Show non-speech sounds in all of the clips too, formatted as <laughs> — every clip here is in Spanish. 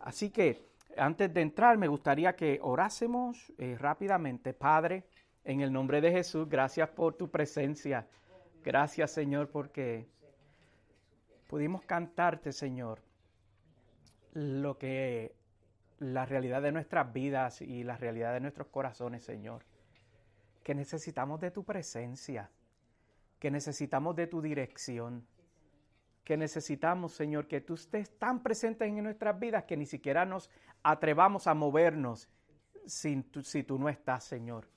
Así que antes de entrar, me gustaría que orásemos eh, rápidamente. Padre, en el nombre de Jesús, gracias por tu presencia. Gracias, Señor, porque pudimos cantarte, Señor, lo que la realidad de nuestras vidas y la realidad de nuestros corazones, Señor. Que necesitamos de tu presencia, que necesitamos de tu dirección, que necesitamos, Señor, que tú estés tan presente en nuestras vidas que ni siquiera nos atrevamos a movernos sin si tú no estás, Señor.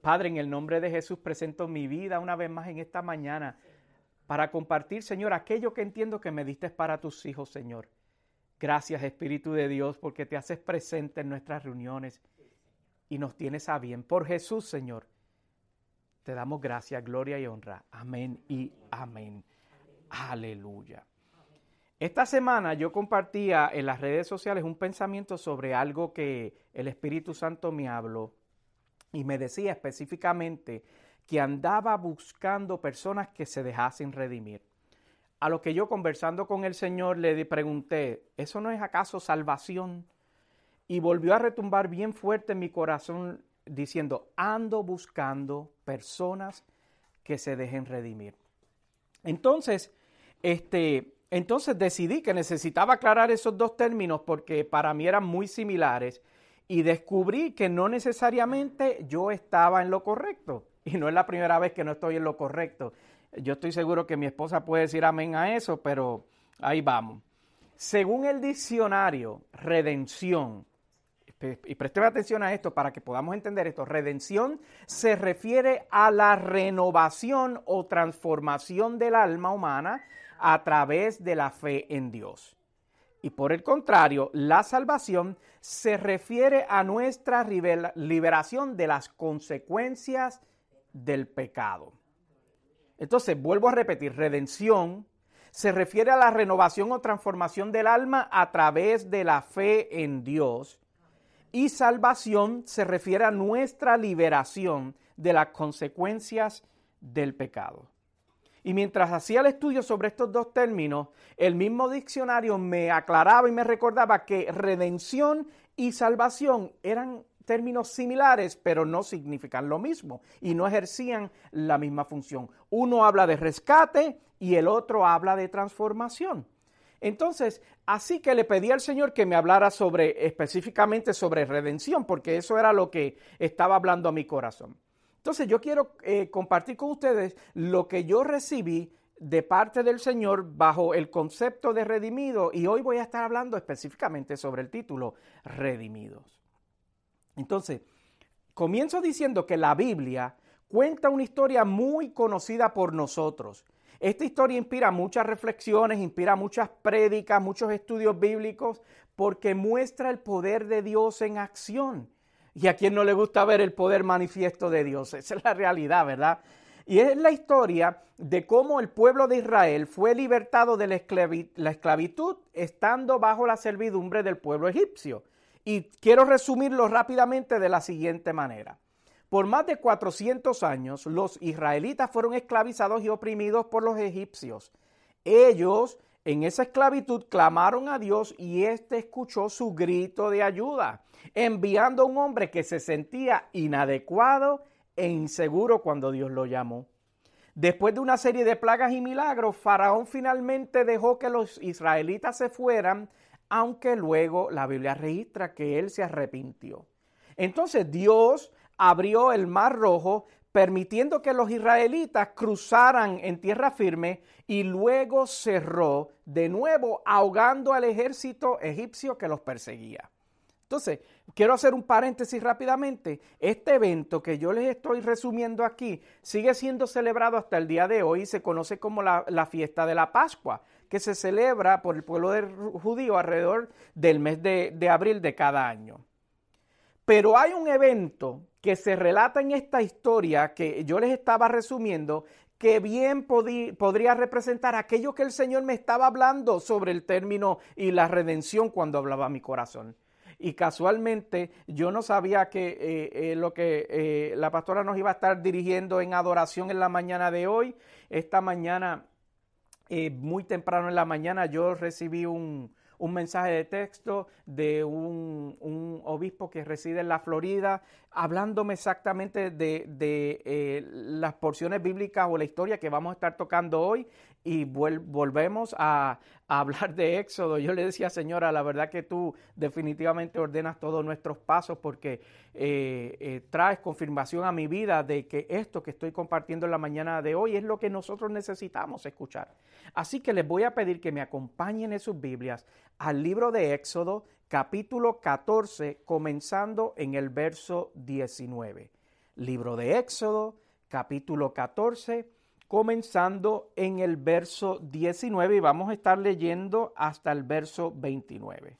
Padre, en el nombre de Jesús presento mi vida una vez más en esta mañana para compartir, Señor, aquello que entiendo que me diste para tus hijos, Señor. Gracias, Espíritu de Dios, porque te haces presente en nuestras reuniones y nos tienes a bien. Por Jesús, Señor, te damos gracias, gloria y honra. Amén y amén. Aleluya. Esta semana yo compartía en las redes sociales un pensamiento sobre algo que el Espíritu Santo me habló y me decía específicamente que andaba buscando personas que se dejasen redimir. A lo que yo conversando con el Señor le pregunté, ¿eso no es acaso salvación? Y volvió a retumbar bien fuerte en mi corazón diciendo, ando buscando personas que se dejen redimir. Entonces, este, entonces decidí que necesitaba aclarar esos dos términos porque para mí eran muy similares y descubrí que no necesariamente yo estaba en lo correcto. Y no es la primera vez que no estoy en lo correcto. Yo estoy seguro que mi esposa puede decir amén a eso, pero ahí vamos. Según el diccionario, redención, y presteme atención a esto para que podamos entender esto, redención se refiere a la renovación o transformación del alma humana a través de la fe en Dios. Y por el contrario, la salvación se refiere a nuestra liberación de las consecuencias del pecado. Entonces, vuelvo a repetir, redención se refiere a la renovación o transformación del alma a través de la fe en Dios. Y salvación se refiere a nuestra liberación de las consecuencias del pecado. Y mientras hacía el estudio sobre estos dos términos, el mismo diccionario me aclaraba y me recordaba que redención y salvación eran términos similares, pero no significan lo mismo y no ejercían la misma función. Uno habla de rescate y el otro habla de transformación. Entonces, así que le pedí al Señor que me hablara sobre específicamente sobre redención, porque eso era lo que estaba hablando a mi corazón. Entonces yo quiero eh, compartir con ustedes lo que yo recibí de parte del Señor bajo el concepto de redimido y hoy voy a estar hablando específicamente sobre el título redimidos. Entonces, comienzo diciendo que la Biblia cuenta una historia muy conocida por nosotros. Esta historia inspira muchas reflexiones, inspira muchas prédicas, muchos estudios bíblicos, porque muestra el poder de Dios en acción. Y a quien no le gusta ver el poder manifiesto de Dios. Esa es la realidad, ¿verdad? Y es la historia de cómo el pueblo de Israel fue libertado de la esclavitud estando bajo la servidumbre del pueblo egipcio. Y quiero resumirlo rápidamente de la siguiente manera. Por más de 400 años los israelitas fueron esclavizados y oprimidos por los egipcios. Ellos en esa esclavitud clamaron a Dios y éste escuchó su grito de ayuda, enviando a un hombre que se sentía inadecuado e inseguro cuando Dios lo llamó. Después de una serie de plagas y milagros, Faraón finalmente dejó que los israelitas se fueran, aunque luego la Biblia registra que él se arrepintió. Entonces Dios abrió el mar rojo permitiendo que los israelitas cruzaran en tierra firme y luego cerró de nuevo ahogando al ejército egipcio que los perseguía. Entonces, quiero hacer un paréntesis rápidamente. Este evento que yo les estoy resumiendo aquí sigue siendo celebrado hasta el día de hoy y se conoce como la, fiesta de la Pascua, que se celebra por el pueblo judío alrededor del mes de, de abril de cada año. Pero hay un evento que se relata en esta historia que yo les estaba resumiendo que bien podría representar aquello que el Señor me estaba hablando sobre el término y la redención cuando hablaba mi corazón. Y casualmente yo no sabía que eh, eh, lo que eh, la pastora nos iba a estar dirigiendo en adoración en la mañana de hoy. Esta mañana, muy temprano en la mañana, yo recibí un, un mensaje de texto de un, obispo que reside en la Florida, hablándome exactamente de, eh, las porciones bíblicas o la historia que vamos a estar tocando hoy y volvemos a, hablar de Éxodo. Yo le decía, Señora, la verdad que tú definitivamente ordenas todos nuestros pasos porque eh, eh, traes confirmación a mi vida de que esto que estoy compartiendo en la mañana de hoy es lo que nosotros necesitamos escuchar. Así que les voy a pedir que me acompañen en sus Biblias al libro de Éxodo, capítulo 14, comenzando en el verso 19. Libro de Éxodo, capítulo 14 comenzando en el verso 19 y vamos a estar leyendo hasta el verso 29.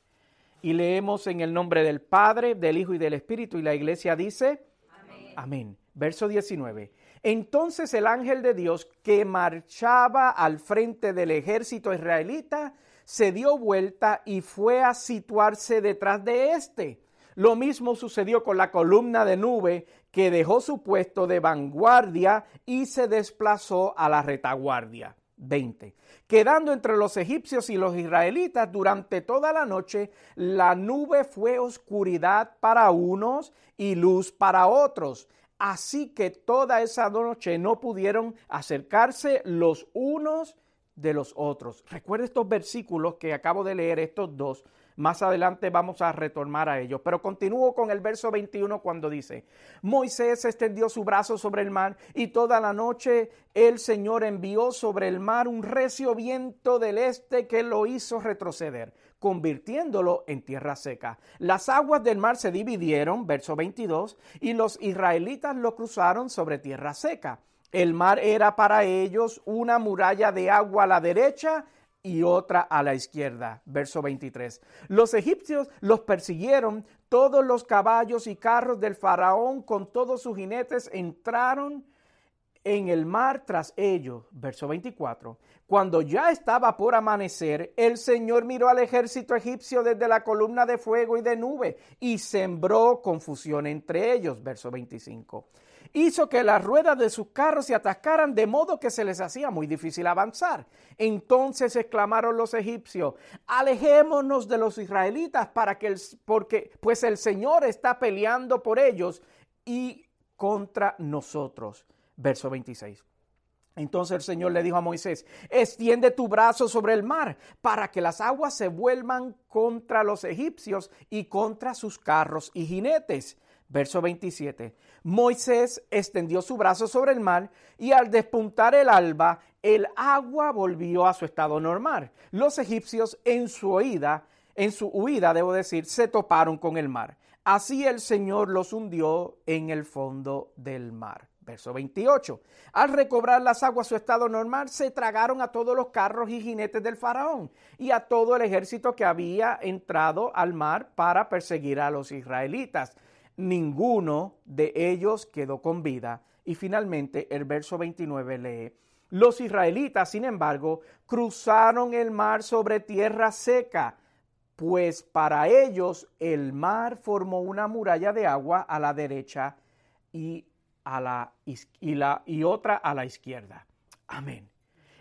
Y leemos en el nombre del Padre, del Hijo y del Espíritu y la iglesia dice, Amén. Amén. Verso 19. Entonces el ángel de Dios que marchaba al frente del ejército israelita se dio vuelta y fue a situarse detrás de éste. Lo mismo sucedió con la columna de nube que dejó su puesto de vanguardia y se desplazó a la retaguardia. 20. Quedando entre los egipcios y los israelitas durante toda la noche, la nube fue oscuridad para unos y luz para otros. Así que toda esa noche no pudieron acercarse los unos de los otros. Recuerda estos versículos que acabo de leer, estos dos, más adelante vamos a retornar a ellos. Pero continúo con el verso 21 cuando dice, Moisés extendió su brazo sobre el mar y toda la noche el Señor envió sobre el mar un recio viento del este que lo hizo retroceder convirtiéndolo en tierra seca. Las aguas del mar se dividieron, verso 22, y los israelitas lo cruzaron sobre tierra seca. El mar era para ellos una muralla de agua a la derecha y otra a la izquierda. Verso 23. Los egipcios los persiguieron, todos los caballos y carros del faraón con todos sus jinetes entraron en el mar tras ellos. Verso 24. Cuando ya estaba por amanecer, el Señor miró al ejército egipcio desde la columna de fuego y de nube y sembró confusión entre ellos. Verso 25 hizo que las ruedas de sus carros se atascaran de modo que se les hacía muy difícil avanzar. Entonces exclamaron los egipcios, alejémonos de los israelitas para que porque pues el Señor está peleando por ellos y contra nosotros. Verso 26. Entonces el Señor le dijo a Moisés, extiende tu brazo sobre el mar para que las aguas se vuelvan contra los egipcios y contra sus carros y jinetes. Verso 27. Moisés extendió su brazo sobre el mar y al despuntar el alba, el agua volvió a su estado normal. Los egipcios en su huida, en su huida, debo decir, se toparon con el mar. Así el Señor los hundió en el fondo del mar. Verso 28. Al recobrar las aguas su estado normal, se tragaron a todos los carros y jinetes del faraón y a todo el ejército que había entrado al mar para perseguir a los israelitas ninguno de ellos quedó con vida. Y finalmente el verso 29 lee, los israelitas, sin embargo, cruzaron el mar sobre tierra seca, pues para ellos el mar formó una muralla de agua a la derecha y, a la, y, otra a la izquierda. Amén.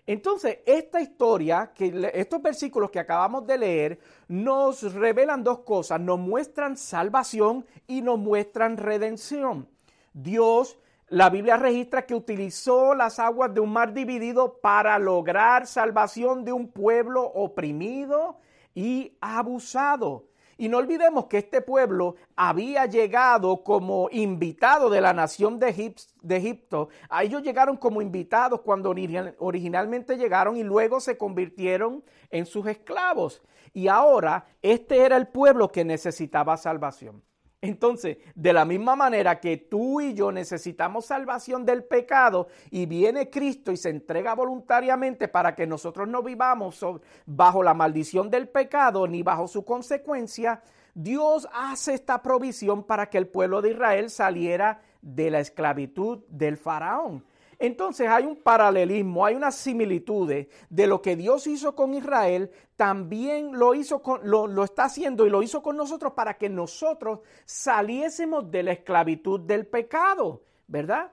Entonces, esta historia, que estos versículos que acabamos de leer, nos revelan dos cosas, nos muestran salvación y nos muestran redención. Dios, la Biblia registra que utilizó las aguas de un mar dividido para lograr salvación de un pueblo oprimido y abusado. Y no olvidemos que este pueblo había llegado como invitado de la nación de, Egipto. A ellos llegaron como invitados cuando originalmente llegaron y luego se convirtieron en sus esclavos. Y ahora este era el pueblo que necesitaba salvación. Entonces, de la misma manera que tú y yo necesitamos salvación del pecado y viene Cristo y se entrega voluntariamente para que nosotros no vivamos bajo la maldición del pecado ni bajo su consecuencia, Dios hace esta provisión para que el pueblo de Israel saliera de la esclavitud del faraón. Entonces hay un paralelismo, hay una similitud de lo que Dios hizo con Israel, también lo hizo con, lo, lo está haciendo y lo hizo con nosotros para que nosotros saliésemos de la esclavitud del pecado, ¿verdad?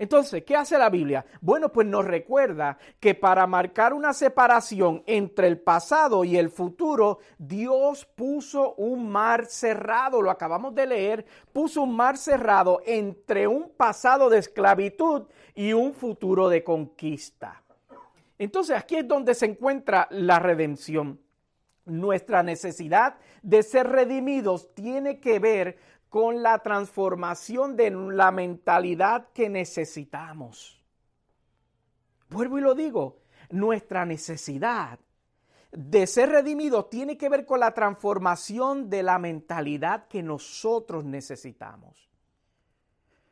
Entonces, ¿qué hace la Biblia? Bueno, pues nos recuerda que para marcar una separación entre el pasado y el futuro, Dios puso un mar cerrado, lo acabamos de leer, puso un mar cerrado entre un pasado de esclavitud y un futuro de conquista. Entonces, aquí es donde se encuentra la redención. Nuestra necesidad de ser redimidos tiene que ver con la transformación de la mentalidad que necesitamos. Vuelvo y lo digo, nuestra necesidad de ser redimidos tiene que ver con la transformación de la mentalidad que nosotros necesitamos.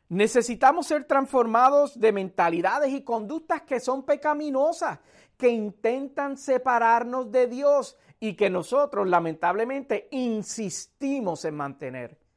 Necesitamos ser transformados de mentalidades y conductas que son pecaminosas, que intentan separarnos de Dios y que nosotros lamentablemente insistimos en mantener.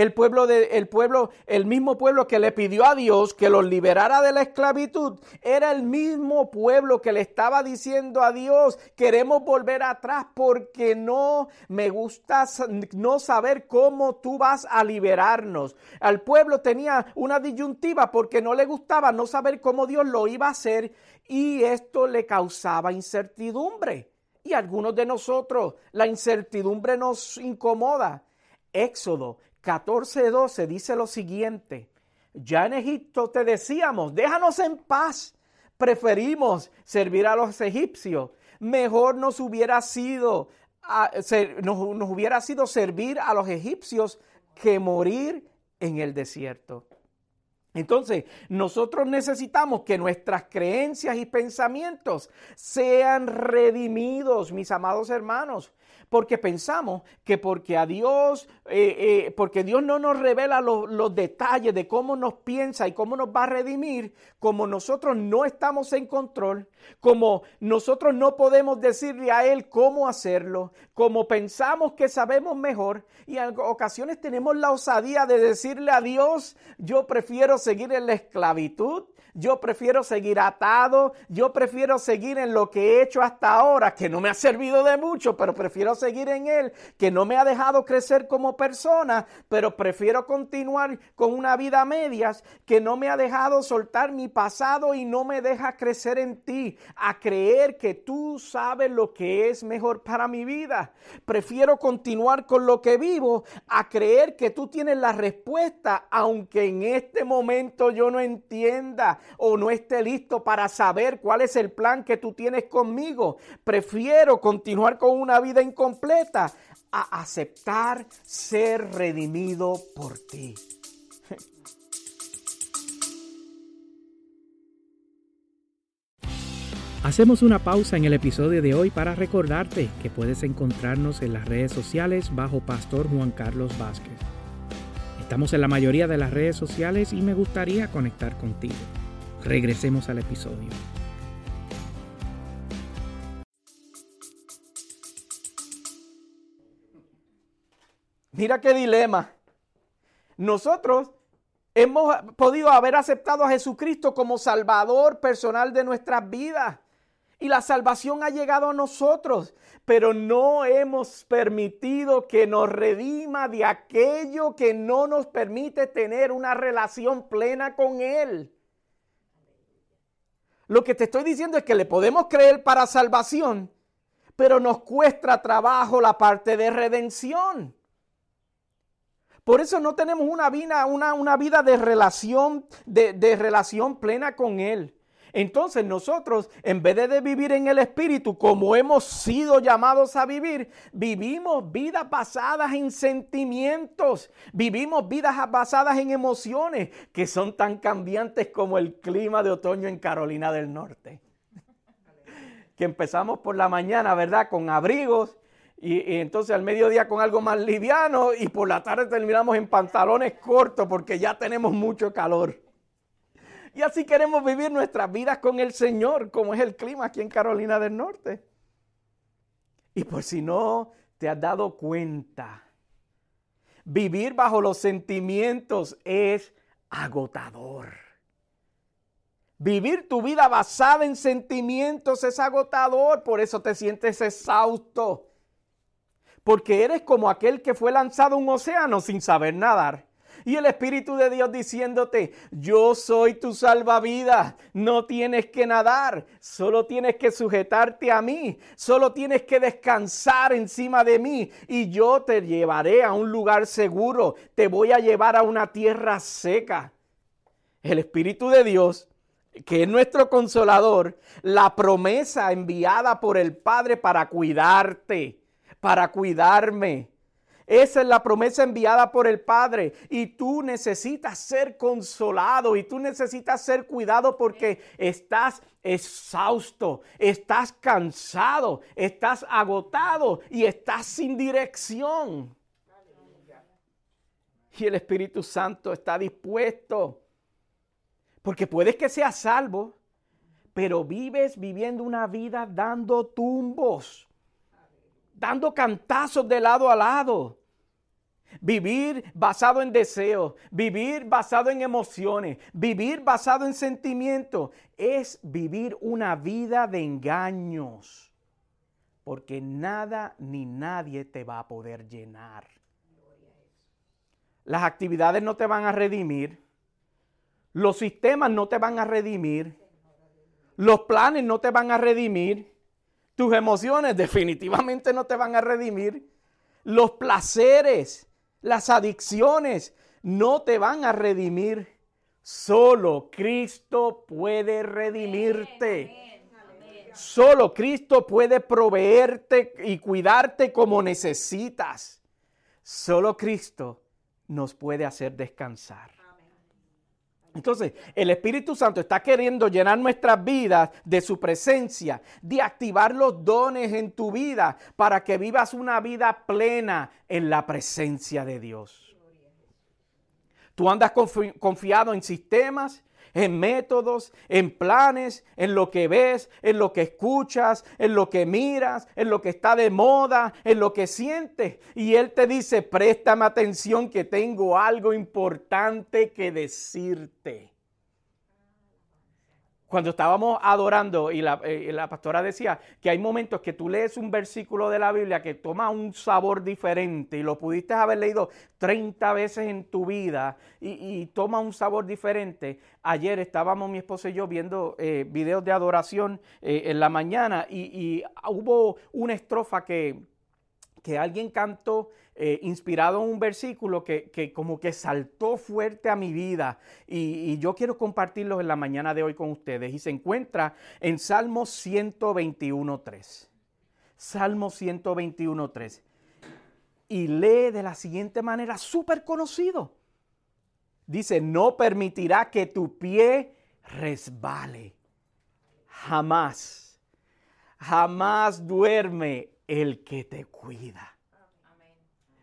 El pueblo, de, el pueblo, el mismo pueblo que le pidió a Dios que los liberara de la esclavitud, era el mismo pueblo que le estaba diciendo a Dios, queremos volver atrás porque no me gusta no saber cómo tú vas a liberarnos. Al pueblo tenía una disyuntiva porque no le gustaba no saber cómo Dios lo iba a hacer y esto le causaba incertidumbre. Y a algunos de nosotros la incertidumbre nos incomoda. Éxodo 14:12 dice lo siguiente, ya en Egipto te decíamos, déjanos en paz, preferimos servir a los egipcios, mejor nos hubiera sido, nos, nos hubiera sido servir a los egipcios que morir en el desierto. Entonces, nosotros necesitamos que nuestras creencias y pensamientos sean redimidos, mis amados hermanos porque pensamos que porque a Dios, eh, eh, porque Dios no nos revela los detalles de cómo nos piensa y cómo nos va a redimir, como nosotros no estamos en control, como nosotros no podemos decirle a Él cómo hacerlo, como pensamos que sabemos mejor y en ocasiones tenemos la osadía de decirle a Dios, yo prefiero seguir en la esclavitud, yo prefiero seguir atado, yo prefiero seguir en lo que he hecho hasta ahora, que no me ha servido de mucho, pero prefiero seguir en él, que no me ha dejado crecer como persona, pero prefiero continuar con una vida a medias, que no me ha dejado soltar mi pasado y no me deja crecer en ti, a creer que tú sabes lo que es mejor para mi vida. Prefiero continuar con lo que vivo, a creer que tú tienes la respuesta, aunque en este momento yo no entienda o no esté listo para saber cuál es el plan que tú tienes conmigo. Prefiero continuar con una vida incompleta a aceptar ser redimido por ti. <laughs> Hacemos una pausa en el episodio de hoy para recordarte que puedes encontrarnos en las redes sociales bajo Pastor Juan Carlos Vázquez. Estamos en la mayoría de las redes sociales y me gustaría conectar contigo. Regresemos al episodio. Mira qué dilema. Nosotros hemos podido haber aceptado a Jesucristo como Salvador personal de nuestras vidas. Y la salvación ha llegado a nosotros, pero no hemos permitido que nos redima de aquello que no nos permite tener una relación plena con Él. Lo que te estoy diciendo es que le podemos creer para salvación, pero nos cuesta trabajo la parte de redención. Por eso no tenemos una vida, una, una vida de relación, de, de relación plena con Él. Entonces nosotros, en vez de vivir en el Espíritu como hemos sido llamados a vivir, vivimos vidas basadas en sentimientos, vivimos vidas basadas en emociones que son tan cambiantes como el clima de otoño en Carolina del Norte. Que empezamos por la mañana, ¿verdad? Con abrigos y, entonces al mediodía con algo más liviano y por la tarde terminamos en pantalones cortos porque ya tenemos mucho calor. Y así queremos vivir nuestras vidas con el Señor, como es el clima aquí en Carolina del Norte. Y por si no te has dado cuenta, vivir bajo los sentimientos es agotador. Vivir tu vida basada en sentimientos es agotador, por eso te sientes exhausto. Porque eres como aquel que fue lanzado a un océano sin saber nadar. Y el Espíritu de Dios diciéndote, yo soy tu salvavidas, no tienes que nadar, solo tienes que sujetarte a mí, solo tienes que descansar encima de mí y yo te llevaré a un lugar seguro, te voy a llevar a una tierra seca. El Espíritu de Dios que es nuestro consolador, la promesa enviada por el Padre para cuidarte, para cuidarme, esa es la promesa enviada por el Padre. Y tú necesitas ser consolado y tú necesitas ser cuidado porque estás exhausto, estás cansado, estás agotado y estás sin dirección. Y el Espíritu Santo está dispuesto. Porque puedes que seas salvo, pero vives viviendo una vida dando tumbos, dando cantazos de lado a lado. Vivir basado en deseos, vivir basado en emociones, vivir basado en sentimientos, es vivir una vida de engaños. Porque nada ni nadie te va a poder llenar. Las actividades no te van a redimir. Los sistemas no te van a redimir. Los planes no te van a redimir. Tus emociones definitivamente no te van a redimir. Los placeres las adicciones no te van a redimir. Solo Cristo puede redimirte. Solo Cristo puede proveerte y cuidarte como necesitas. Solo Cristo nos puede hacer descansar. Entonces, el Espíritu Santo está queriendo llenar nuestras vidas de su presencia, de activar los dones en tu vida para que vivas una vida plena en la presencia de Dios. Tú andas confiado en sistemas, en métodos, en planes, en lo que ves, en lo que escuchas, en lo que miras, en lo que está de moda, en lo que sientes. Y Él te dice, préstame atención que tengo algo importante que decirte cuando estábamos adorando y eh, la, pastora decía que hay momentos que tú lees un versículo de la Biblia que toma un sabor diferente y lo pudiste haber leído 30 veces en tu vida y, toma un sabor diferente. Ayer estábamos mi esposo y yo viendo eh, videos de adoración eh, en la mañana y, hubo una estrofa que, que alguien cantó eh, inspirado en un versículo que, como que saltó fuerte a mi vida y, yo quiero compartirlo en la mañana de hoy con ustedes y se encuentra en Salmo 121.3. Salmo 121.3. Y lee de la siguiente manera, súper conocido. Dice, no permitirá que tu pie resbale. Jamás, jamás duerme el que te cuida.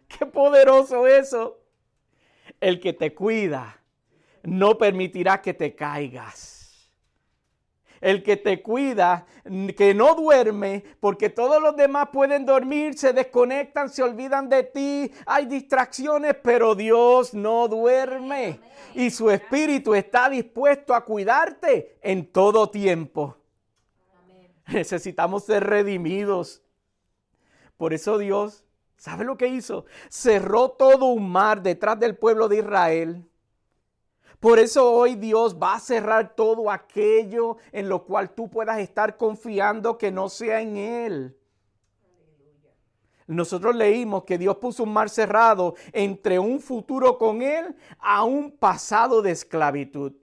Qué poderoso eso. El que te cuida no permitirá que te caigas. El que te cuida, que no duerme, porque todos los demás pueden dormir, se desconectan, se olvidan de ti, hay distracciones, pero Dios no duerme. Y su espíritu está dispuesto a cuidarte en todo tiempo. Necesitamos ser redimidos. Por eso Dios ¿Sabe lo que hizo? Cerró todo un mar detrás del pueblo de Israel. Por eso hoy Dios va a cerrar todo aquello en lo cual tú puedas estar confiando que no sea en Él. Nosotros leímos que Dios puso un mar cerrado entre un futuro con Él a un pasado de esclavitud.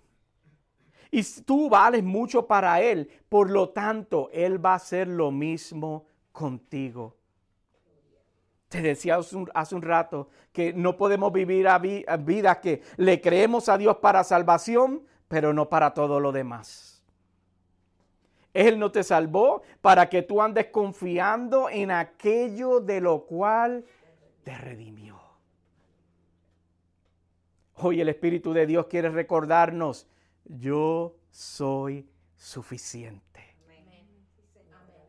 Y tú vales mucho para Él. Por lo tanto, Él va a hacer lo mismo contigo. Te decía hace un, rato que no podemos vivir a, vida que le creemos a Dios para salvación, pero no para todo lo demás. Él no te salvó para que tú andes confiando en aquello de lo cual te redimió. Hoy el Espíritu de Dios quiere recordarnos, yo soy suficiente.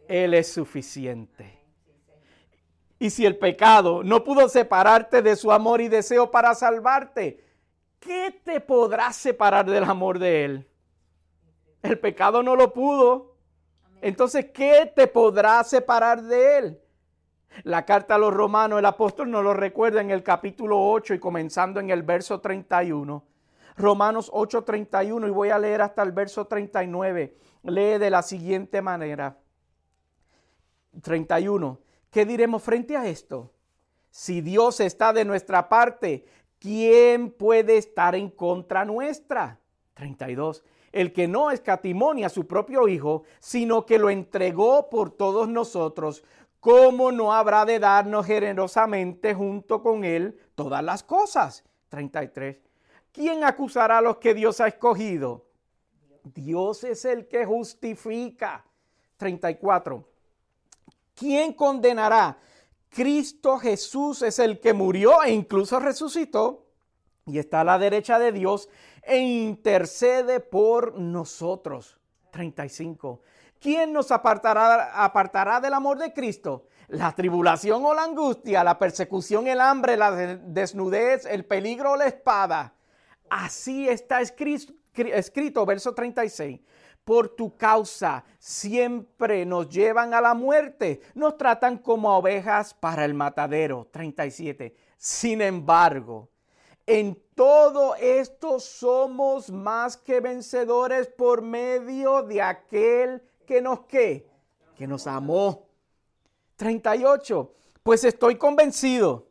Él es suficiente. Y si el pecado no pudo separarte de su amor y deseo para salvarte, ¿qué te podrá separar del amor de Él? El pecado no lo pudo. Entonces, ¿qué te podrá separar de Él? La carta a los romanos, el apóstol nos lo recuerda en el capítulo 8 y comenzando en el verso 31. Romanos 8, 31 y voy a leer hasta el verso 39. Lee de la siguiente manera. 31. ¿Qué diremos frente a esto? Si Dios está de nuestra parte, ¿quién puede estar en contra nuestra? 32. El que no escatimonia a su propio Hijo, sino que lo entregó por todos nosotros, ¿cómo no habrá de darnos generosamente junto con Él todas las cosas? 33. ¿Quién acusará a los que Dios ha escogido? Dios es el que justifica. 34. ¿Quién condenará? Cristo Jesús es el que murió e incluso resucitó y está a la derecha de Dios e intercede por nosotros. 35. ¿Quién nos apartará, del amor de Cristo? La tribulación o la angustia, la persecución, el hambre, la desnudez, el peligro o la espada. Así está escrito, escrito verso 36 por tu causa siempre nos llevan a la muerte, nos tratan como ovejas para el matadero. 37. Sin embargo, en todo esto somos más que vencedores por medio de aquel que nos que, que nos amó. 38. Pues estoy convencido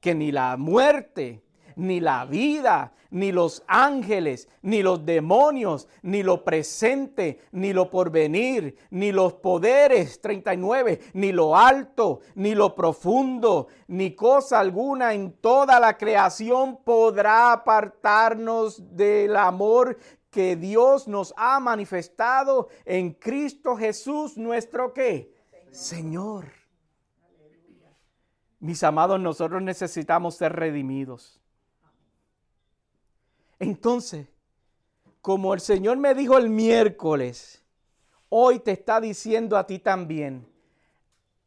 que ni la muerte, ni la vida, ni los ángeles, ni los demonios, ni lo presente, ni lo porvenir, ni los poderes, 39, ni lo alto, ni lo profundo, ni cosa alguna en toda la creación podrá apartarnos del amor que Dios nos ha manifestado en Cristo Jesús, nuestro qué? Señor. Mis amados, nosotros necesitamos ser redimidos. Entonces, como el Señor me dijo el miércoles, hoy te está diciendo a ti también,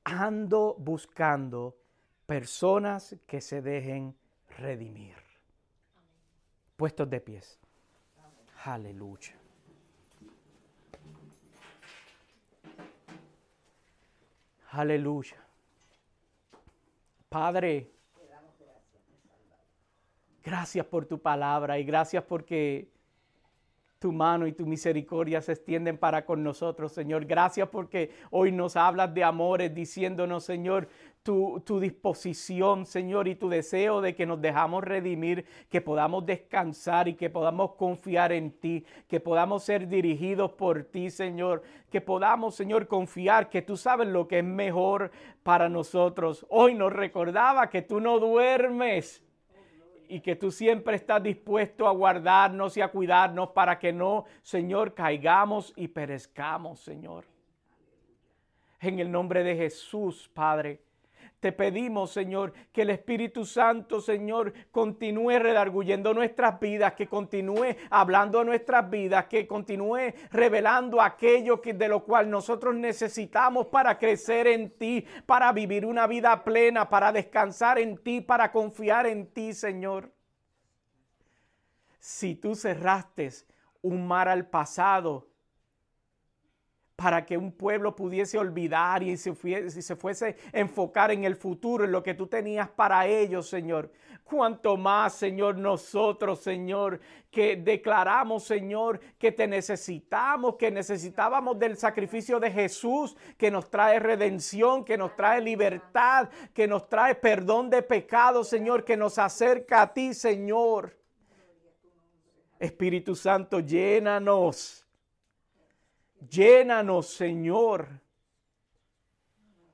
ando buscando personas que se dejen redimir. Puestos de pies. Aleluya. Aleluya. Padre, Gracias por tu palabra y gracias porque tu mano y tu misericordia se extienden para con nosotros, Señor. Gracias porque hoy nos hablas de amores, diciéndonos, Señor, tu, tu, disposición, Señor, y tu deseo de que nos dejamos redimir, que podamos descansar y que podamos confiar en ti, que podamos ser dirigidos por ti, Señor, que podamos, Señor, confiar que tú sabes lo que es mejor para nosotros. Hoy nos recordaba que tú no duermes y que tú siempre estás dispuesto a guardarnos y a cuidarnos para que no, Señor, caigamos y perezcamos, Señor. En el nombre de Jesús, Padre. Te pedimos, Señor, que el Espíritu Santo, Señor, continúe redarguyendo nuestras vidas, que continúe hablando a nuestras vidas, que continúe revelando aquello que, de lo cual nosotros necesitamos para crecer en ti, para vivir una vida plena, para descansar en ti, para confiar en ti, Señor. Si tú cerraste un mar al pasado, para que un pueblo pudiese olvidar y se, fuese, se fuese enfocar en el futuro, en lo que tú tenías para ellos, Señor. Cuanto más, Señor, nosotros, Señor, que declaramos, Señor, que te necesitamos, que necesitábamos del sacrificio de Jesús, que nos trae redención, que nos trae libertad, que nos trae perdón de pecados, Señor, que nos acerca a ti, Señor. Espíritu Santo, llénanos. Llénanos, Señor.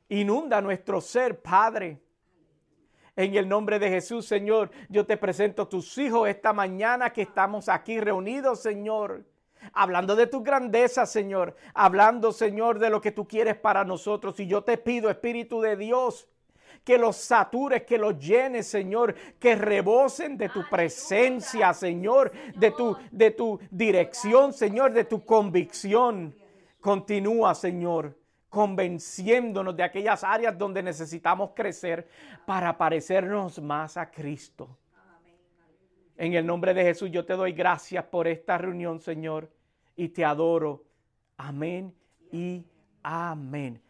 Inunda nuestro ser, Padre. En el nombre de Jesús, Señor, yo te presento a tus hijos esta mañana que estamos aquí reunidos, Señor. Hablando de tu grandeza, Señor. Hablando, Señor, de lo que tú quieres para nosotros. Y yo te pido, Espíritu de Dios, que los satures, que los llenes, Señor, que rebosen de tu presencia, Señor, de tu, de tu dirección, Señor, de tu convicción. Continúa, Señor, convenciéndonos de aquellas áreas donde necesitamos crecer para parecernos más a Cristo. En el nombre de Jesús yo te doy gracias por esta reunión, Señor, y te adoro. Amén y amén.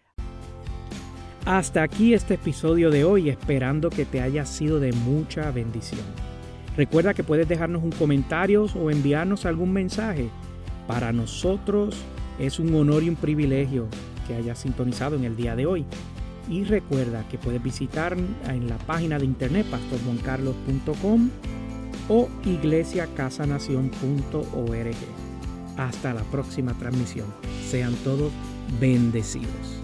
Hasta aquí este episodio de hoy, esperando que te haya sido de mucha bendición. Recuerda que puedes dejarnos un comentario o enviarnos algún mensaje. Para nosotros es un honor y un privilegio que hayas sintonizado en el día de hoy. Y recuerda que puedes visitar en la página de internet pastorjuancarlos.com o iglesiacasanación.org. Hasta la próxima transmisión. Sean todos bendecidos.